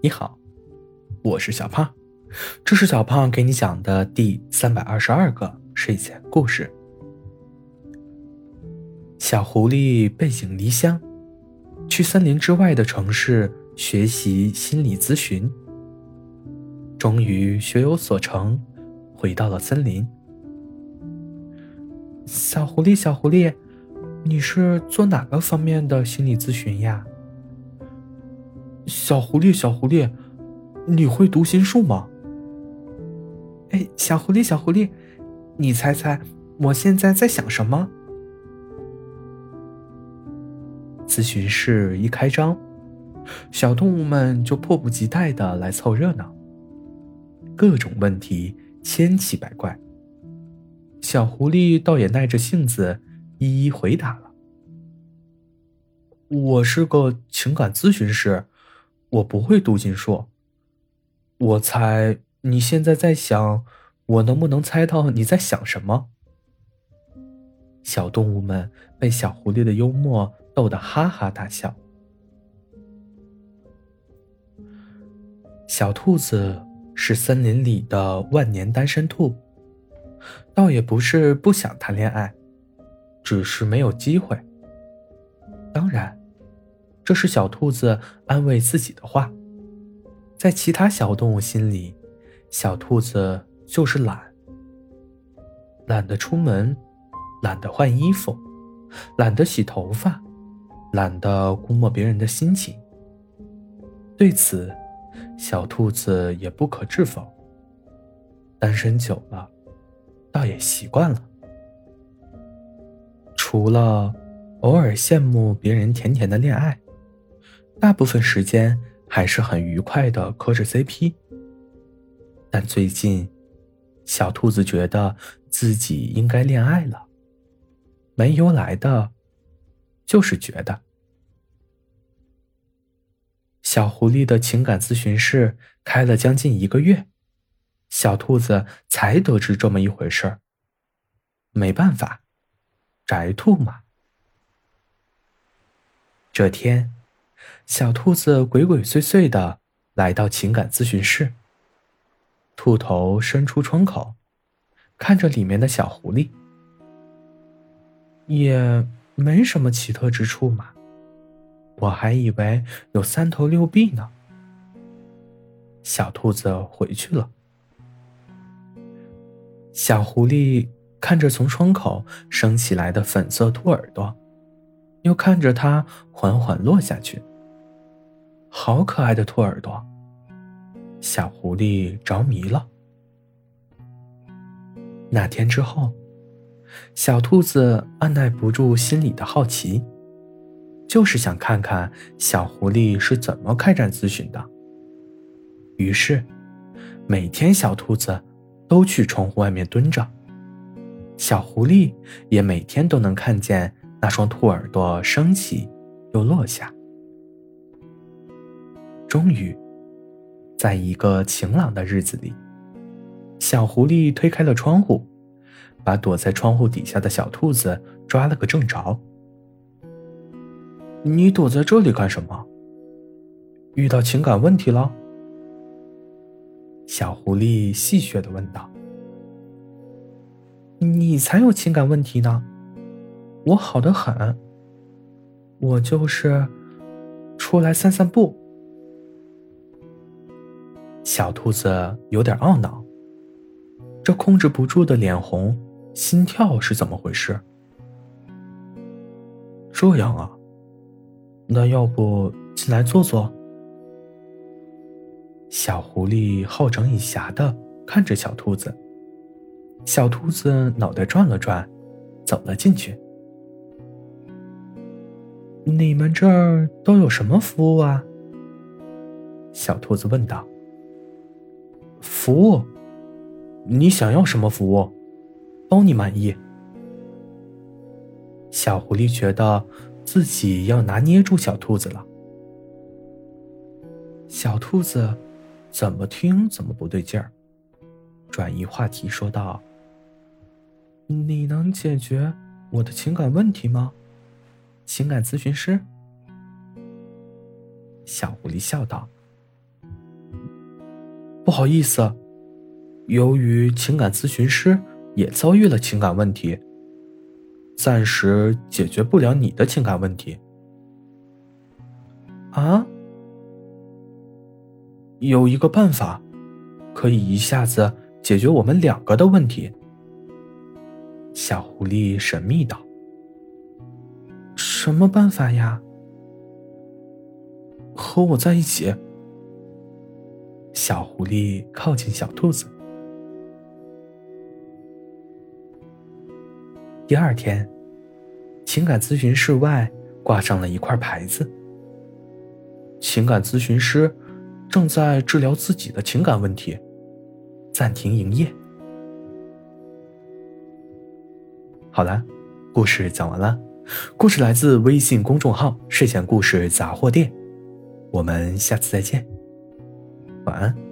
你好，我是小胖，这是小胖给你讲的第三百二十二个睡前故事。小狐狸背井离乡，去森林之外的城市学习心理咨询，终于学有所成，回到了森林。小狐狸，小狐狸，你是做哪个方面的心理咨询呀？小狐狸，小狐狸，你会读心术吗？哎，小狐狸，小狐狸，你猜猜我现在在想什么？咨询室一开张，小动物们就迫不及待的来凑热闹。各种问题千奇百怪，小狐狸倒也耐着性子一一回答了。我是个情感咨询师。我不会读心术。我猜你现在在想，我能不能猜到你在想什么？小动物们被小狐狸的幽默逗得哈哈大笑。小兔子是森林里的万年单身兔，倒也不是不想谈恋爱，只是没有机会。当然。这是小兔子安慰自己的话。在其他小动物心里，小兔子就是懒，懒得出门，懒得换衣服，懒得洗头发，懒得估摸别人的心情。对此，小兔子也不可置否。单身久了，倒也习惯了。除了偶尔羡慕别人甜甜的恋爱。大部分时间还是很愉快的磕着 CP，但最近，小兔子觉得自己应该恋爱了。没由来的，就是觉得。小狐狸的情感咨询室开了将近一个月，小兔子才得知这么一回事儿。没办法，宅兔嘛。这天。小兔子鬼鬼祟祟的来到情感咨询室，兔头伸出窗口，看着里面的小狐狸，也没什么奇特之处嘛。我还以为有三头六臂呢。小兔子回去了。小狐狸看着从窗口升起来的粉色兔耳朵，又看着它缓缓落下去。好可爱的兔耳朵，小狐狸着迷了。那天之后，小兔子按耐不住心里的好奇，就是想看看小狐狸是怎么开展咨询的。于是，每天小兔子都去窗户外面蹲着，小狐狸也每天都能看见那双兔耳朵升起又落下。终于，在一个晴朗的日子里，小狐狸推开了窗户，把躲在窗户底下的小兔子抓了个正着。你躲在这里干什么？遇到情感问题了？小狐狸戏谑的问道。你才有情感问题呢，我好的很。我就是出来散散步。小兔子有点懊恼，这控制不住的脸红、心跳是怎么回事？这样啊，那要不进来坐坐？小狐狸好整以暇的看着小兔子，小兔子脑袋转了转，走了进去。你们这儿都有什么服务啊？小兔子问道。服务，你想要什么服务？包你满意。小狐狸觉得自己要拿捏住小兔子了。小兔子怎么听怎么不对劲儿，转移话题说道：“你能解决我的情感问题吗？情感咨询师。”小狐狸笑道：“不好意思，由于情感咨询师也遭遇了情感问题，暂时解决不了你的情感问题。啊？有一个办法，可以一下子解决我们两个的问题。小狐狸神秘道：“什么办法呀？”和我在一起。小狐狸靠近小兔子。第二天，情感咨询室外挂上了一块牌子：“情感咨询师正在治疗自己的情感问题，暂停营业。”好了，故事讲完了。故事来自微信公众号“睡前故事杂货店”。我们下次再见，晚安。